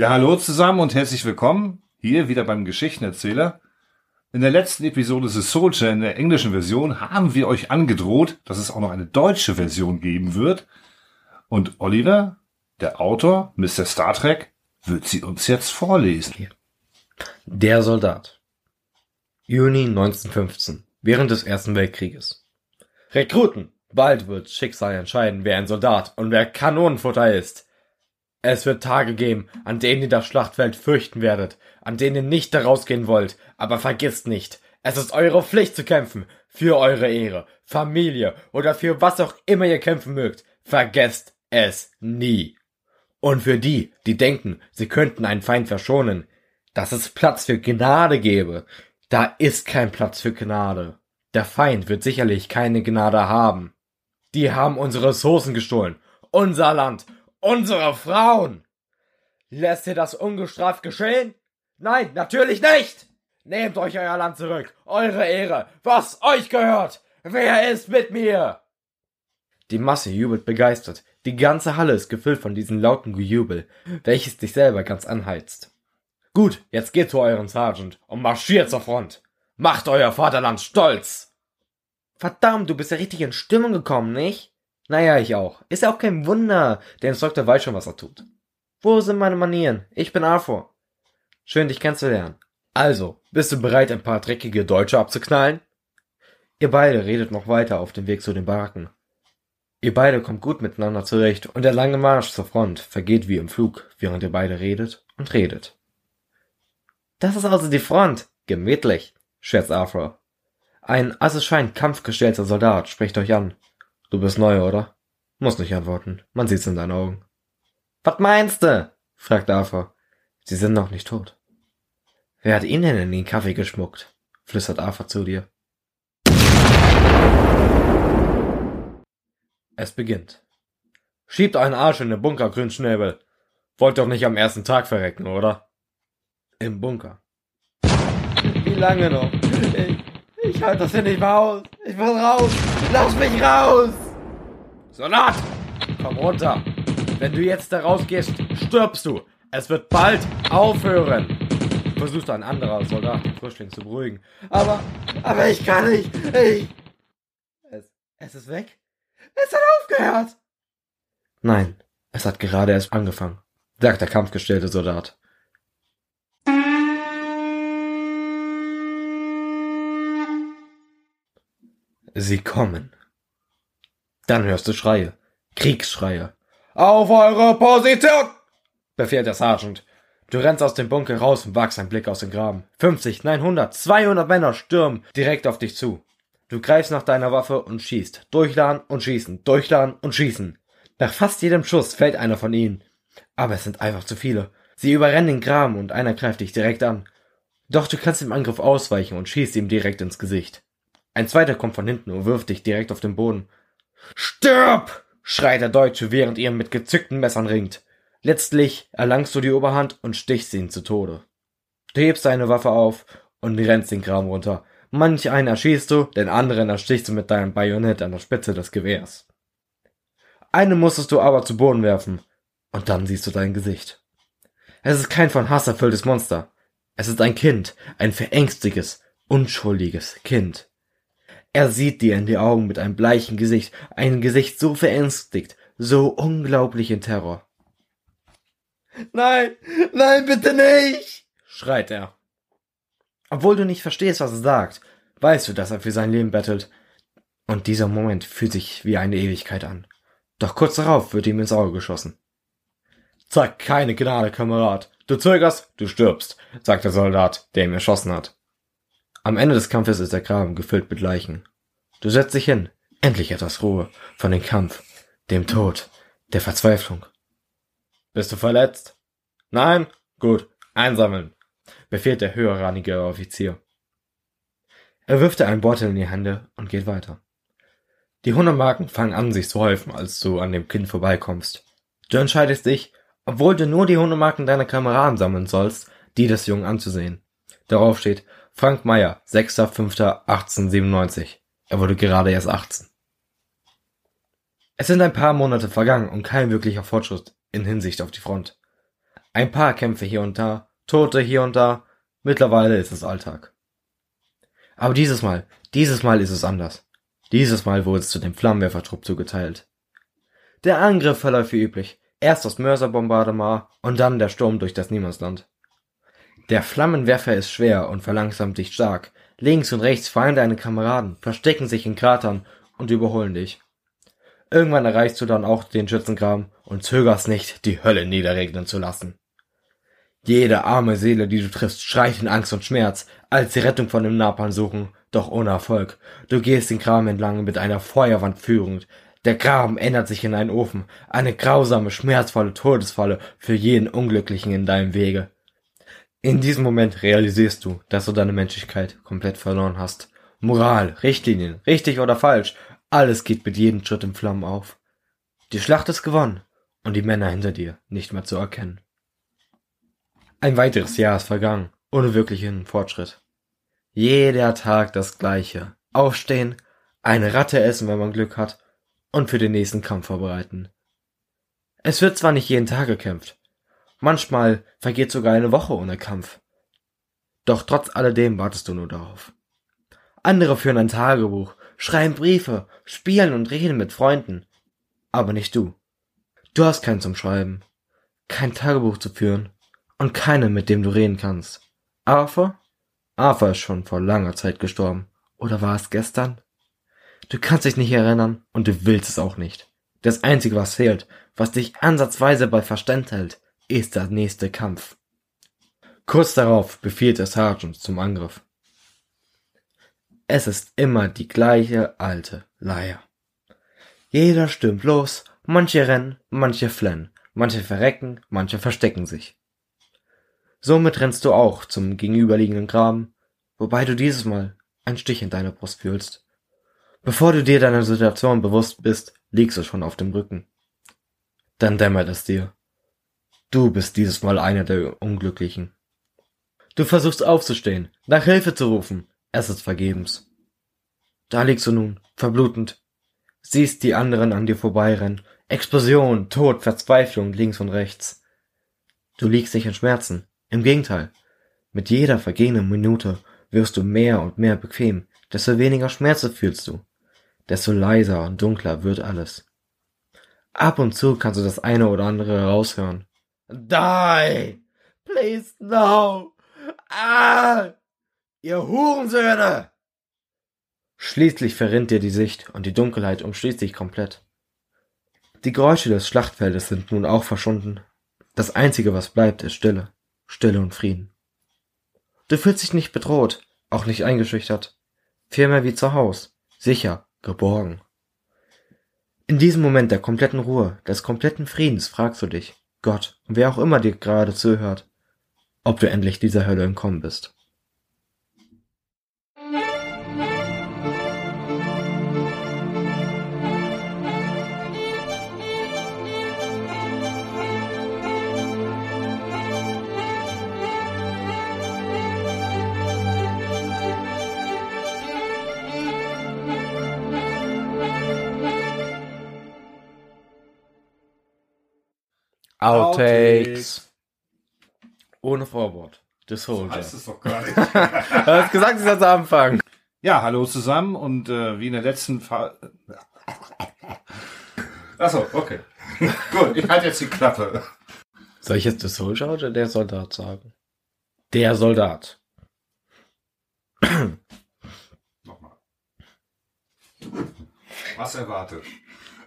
Ja, hallo zusammen und herzlich willkommen hier wieder beim Geschichtenerzähler. In der letzten Episode The Soldier in der englischen Version haben wir euch angedroht, dass es auch noch eine deutsche Version geben wird. Und Oliver, der Autor, Mr. Star Trek, wird sie uns jetzt vorlesen. Der Soldat. Juni 1915, während des Ersten Weltkrieges. Rekruten! Bald wird Schicksal entscheiden, wer ein Soldat und wer Kanonenfutter ist. Es wird Tage geben, an denen ihr das Schlachtfeld fürchten werdet, an denen ihr nicht daraus gehen wollt, aber vergisst nicht, es ist eure Pflicht zu kämpfen, für eure Ehre, Familie oder für was auch immer ihr kämpfen mögt. Vergesst es nie. Und für die, die denken, sie könnten einen Feind verschonen, dass es Platz für Gnade gebe, da ist kein Platz für Gnade. Der Feind wird sicherlich keine Gnade haben. Die haben unsere Ressourcen gestohlen, unser Land, unsere Frauen. Lässt ihr das ungestraft geschehen? Nein, natürlich nicht! Nehmt euch euer Land zurück, eure Ehre, was euch gehört! Wer ist mit mir? Die Masse jubelt begeistert. Die ganze Halle ist gefüllt von diesem lauten Gejubel, welches dich selber ganz anheizt. Gut, jetzt geht zu eurem Sergeant und marschiert zur Front. Macht euer Vaterland stolz! Verdammt, du bist ja richtig in Stimmung gekommen, nicht? Naja, ich auch. Ist ja auch kein Wunder. Der Instruktor weiß schon, was er tut. Wo sind meine Manieren? Ich bin Arthur. Schön, dich kennenzulernen. Also, bist du bereit, ein paar dreckige Deutsche abzuknallen? Ihr beide redet noch weiter auf dem Weg zu den Baracken. Ihr beide kommt gut miteinander zurecht und der lange Marsch zur Front vergeht wie im Flug, während ihr beide redet und redet. Das ist also die Front. Gemütlich, scherzt Arthur. Ein, als es scheint, kampfgestellter Soldat spricht euch an. Du bist neu, oder? Muss nicht antworten. Man sieht's in deinen Augen. Was meinst du? fragt Arthur. Sie sind noch nicht tot. Wer hat Ihnen denn in den Kaffee geschmuckt? flüstert Arthur zu dir. Es beginnt. Schiebt einen Arsch in den Bunker, Grünschnäbel. Wollt doch nicht am ersten Tag verrecken, oder? Im Bunker. Wie lange noch? Ich, halte das hier nicht mehr aus. Ich will raus. Lass mich raus! Soldat! Komm runter! Wenn du jetzt da rausgehst, stirbst du! Es wird bald aufhören! Versucht ein anderer Soldat den Frischling zu beruhigen. Aber, aber ich kann nicht! Ich. Es, es ist weg? Es hat aufgehört! Nein, es hat gerade erst angefangen, sagt der kampfgestellte Soldat. Sie kommen. Dann hörst du Schreie. Kriegsschreie. Auf eure Position! befiehlt der Sergeant. Du rennst aus dem Bunker raus und wagst einen Blick aus dem Graben. 50, nein 100, 200 Männer stürmen direkt auf dich zu. Du greifst nach deiner Waffe und schießt. Durchladen und schießen. Durchladen und schießen. Nach fast jedem Schuss fällt einer von ihnen. Aber es sind einfach zu viele. Sie überrennen den Graben und einer greift dich direkt an. Doch du kannst dem Angriff ausweichen und schießt ihm direkt ins Gesicht. Ein zweiter kommt von hinten und wirft dich direkt auf den Boden. Stirb! schreit der Deutsche, während er mit gezückten Messern ringt. Letztlich erlangst du die Oberhand und stichst ihn zu Tode. Du hebst deine Waffe auf und rennst den Graben runter. Manch einen erschießt du, den anderen erstichst du mit deinem Bajonett an der Spitze des Gewehrs. Eine musstest du aber zu Boden werfen, und dann siehst du dein Gesicht. Es ist kein von Hass erfülltes Monster. Es ist ein Kind, ein verängstiges, unschuldiges Kind. Er sieht dir in die Augen mit einem bleichen Gesicht, ein Gesicht so verängstigt, so unglaublich in Terror. Nein, nein, bitte nicht, schreit er. Obwohl du nicht verstehst, was er sagt, weißt du, dass er für sein Leben bettelt. Und dieser Moment fühlt sich wie eine Ewigkeit an. Doch kurz darauf wird ihm ins Auge geschossen. Zeig keine Gnade, Kamerad. Du zögerst, du stirbst, sagt der Soldat, der ihm erschossen hat. Am Ende des Kampfes ist der Graben gefüllt mit Leichen. Du setzt dich hin. Endlich etwas Ruhe von dem Kampf, dem Tod, der Verzweiflung. Bist du verletzt? Nein? Gut. Einsammeln, befiehlt der höherrangige Offizier. Er wirft dir einen Beutel in die Hände und geht weiter. Die hundert Marken fangen an, sich zu häufen, als du an dem Kind vorbeikommst. Du entscheidest dich, obwohl du nur die hundert Marken deiner Kameraden sammeln sollst, die des Jungen anzusehen. Darauf steht Frank Meyer, 6.5.1897. Er wurde gerade erst 18. Es sind ein paar Monate vergangen und kein wirklicher Fortschritt in Hinsicht auf die Front. Ein paar Kämpfe hier und da, Tote hier und da, mittlerweile ist es Alltag. Aber dieses Mal, dieses Mal ist es anders. Dieses Mal wurde es zu dem Flammenwerfertrupp zugeteilt. Der Angriff verläuft wie üblich. Erst das Mörserbombardement und dann der Sturm durch das Niemandsland. Der Flammenwerfer ist schwer und verlangsamt dich stark. Links und rechts fallen deine Kameraden, verstecken sich in Kratern und überholen dich. Irgendwann erreichst du dann auch den Schützengraben und zögerst nicht, die Hölle niederregnen zu lassen. Jede arme Seele, die du triffst, schreit in Angst und Schmerz, als sie Rettung von dem Napalm suchen, doch ohne Erfolg. Du gehst den Graben entlang mit einer Feuerwand führend. Der Graben ändert sich in einen Ofen, eine grausame, schmerzvolle Todesfalle für jeden Unglücklichen in deinem Wege. In diesem Moment realisierst du, dass du deine Menschlichkeit komplett verloren hast. Moral, Richtlinien, richtig oder falsch, alles geht mit jedem Schritt in Flammen auf. Die Schlacht ist gewonnen und die Männer hinter dir nicht mehr zu erkennen. Ein weiteres Jahr ist vergangen, ohne wirklichen Fortschritt. Jeder Tag das gleiche. Aufstehen, eine Ratte essen, wenn man Glück hat, und für den nächsten Kampf vorbereiten. Es wird zwar nicht jeden Tag gekämpft, manchmal vergeht sogar eine Woche ohne Kampf. Doch trotz alledem wartest du nur darauf. Andere führen ein Tagebuch, schreiben Briefe, spielen und reden mit Freunden. Aber nicht du. Du hast keinen zum Schreiben, kein Tagebuch zu führen und keinen, mit dem du reden kannst. Arthur? Arthur ist schon vor langer Zeit gestorben. Oder war es gestern? Du kannst dich nicht erinnern und du willst es auch nicht. Das Einzige, was fehlt, was dich ansatzweise bei Verstand hält, ist der nächste Kampf. Kurz darauf befiehlt der Sergeant zum Angriff. Es ist immer die gleiche alte Leier. Jeder stürmt los, manche rennen, manche flennen, manche verrecken, manche verstecken sich. Somit rennst du auch zum gegenüberliegenden Graben, wobei du dieses Mal einen Stich in deiner Brust fühlst. Bevor du dir deiner Situation bewusst bist, liegst du schon auf dem Rücken. Dann dämmert es dir. Du bist dieses Mal einer der Unglücklichen. Du versuchst aufzustehen, nach Hilfe zu rufen, es ist vergebens. Da liegst du nun, verblutend, siehst die anderen an dir vorbeirennen, Explosion, Tod, Verzweiflung links und rechts. Du liegst nicht in Schmerzen, im Gegenteil, mit jeder vergehenden Minute wirst du mehr und mehr bequem, desto weniger Schmerzen fühlst du, desto leiser und dunkler wird alles. Ab und zu kannst du das eine oder andere heraushören. Die! Please no! Ah! Ihr Hurensöhne! Schließlich verrinnt dir die Sicht und die Dunkelheit umschließt dich komplett. Die Geräusche des Schlachtfeldes sind nun auch verschwunden. Das einzige, was bleibt, ist Stille. Stille und Frieden. Du fühlst dich nicht bedroht, auch nicht eingeschüchtert, vielmehr wie zu Haus, sicher, geborgen. In diesem Moment der kompletten Ruhe, des kompletten Friedens fragst du dich, Gott, wer auch immer dir gerade zuhört, ob du endlich dieser Hölle entkommen bist. Outtakes. Ohne Vorwort. The Soldier. Heißt es doch gar nicht. Du hast gesagt, ich soll zu Anfang. ja, hallo zusammen und äh, wie in der letzten Fall. Achso, okay. Gut, ich halte jetzt die Klappe. Soll ich jetzt The Soldier oder der Soldat sagen? Der Soldat. Nochmal. Was erwartet?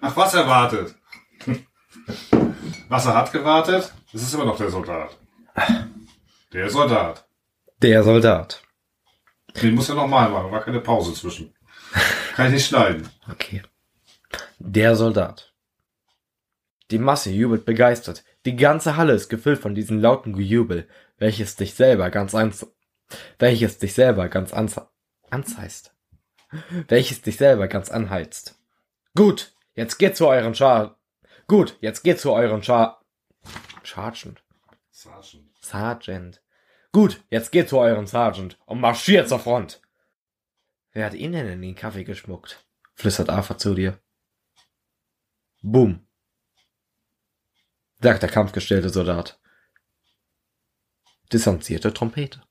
Ach, was erwartet? Wasser hat gewartet. Es ist immer noch der Soldat. Der Soldat. Der Soldat. Den muss er nochmal machen. War keine Pause zwischen. Kann ich nicht schneiden. Okay. Der Soldat. Die Masse jubelt begeistert. Die ganze Halle ist gefüllt von diesem lauten Gejubel, welches dich selber ganz ans welches dich selber ganz ans anzeißt. Welches dich selber ganz anheizt. Gut, jetzt geht zu euren Schar. Gut, jetzt geht zu euren Schar. Sergeant. Sergeant. Sergeant. Gut, jetzt geht zu euren Sergeant und marschiert zur Front. Wer hat ihn denn in den Kaffee geschmuckt? flüstert Arthur zu dir. Boom, sagt der kampfgestellte Soldat. distanzierte Trompete.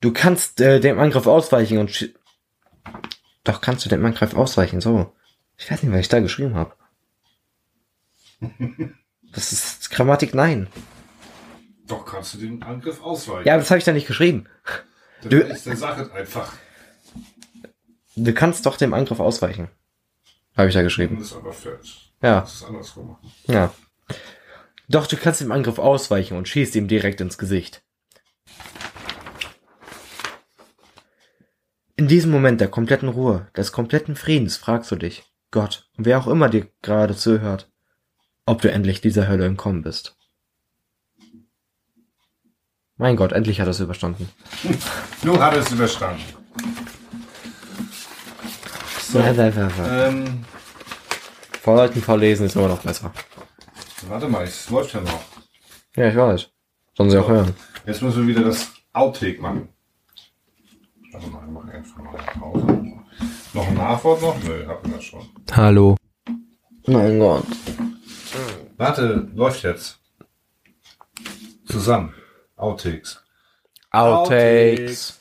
Du kannst äh, dem Angriff ausweichen und doch kannst du dem Angriff ausweichen. So, ich weiß nicht, was ich da geschrieben habe. Das ist Grammatik nein. Doch kannst du den Angriff ausweichen. Ja, das habe ich da nicht geschrieben. das du- ist der Sache einfach. Du kannst doch dem Angriff ausweichen. Habe ich da geschrieben. Das ist aber falsch. Ja, Das ist andersrum machen. ja. Doch, du kannst dem Angriff ausweichen und schießt ihm direkt ins Gesicht. In diesem Moment der kompletten Ruhe, des kompletten Friedens fragst du dich, Gott, und wer auch immer dir gerade zuhört, ob du endlich dieser Hölle entkommen bist. Mein Gott, endlich hat er es überstanden. Nun hat er es überstanden. So, ähm, Vor Leuten vorlesen ist immer noch besser. warte mal, es läuft ja noch. Ja, ich weiß. Sollen sie auch hören. Jetzt müssen wir wieder das Outtake machen. Warte mal, wir machen einfach mal eine Pause. Noch ein Nachwort noch? Nö, hatten wir schon. Hallo. Mein Gott. Warte, läuft jetzt. Zusammen. Outtakes. Outtakes.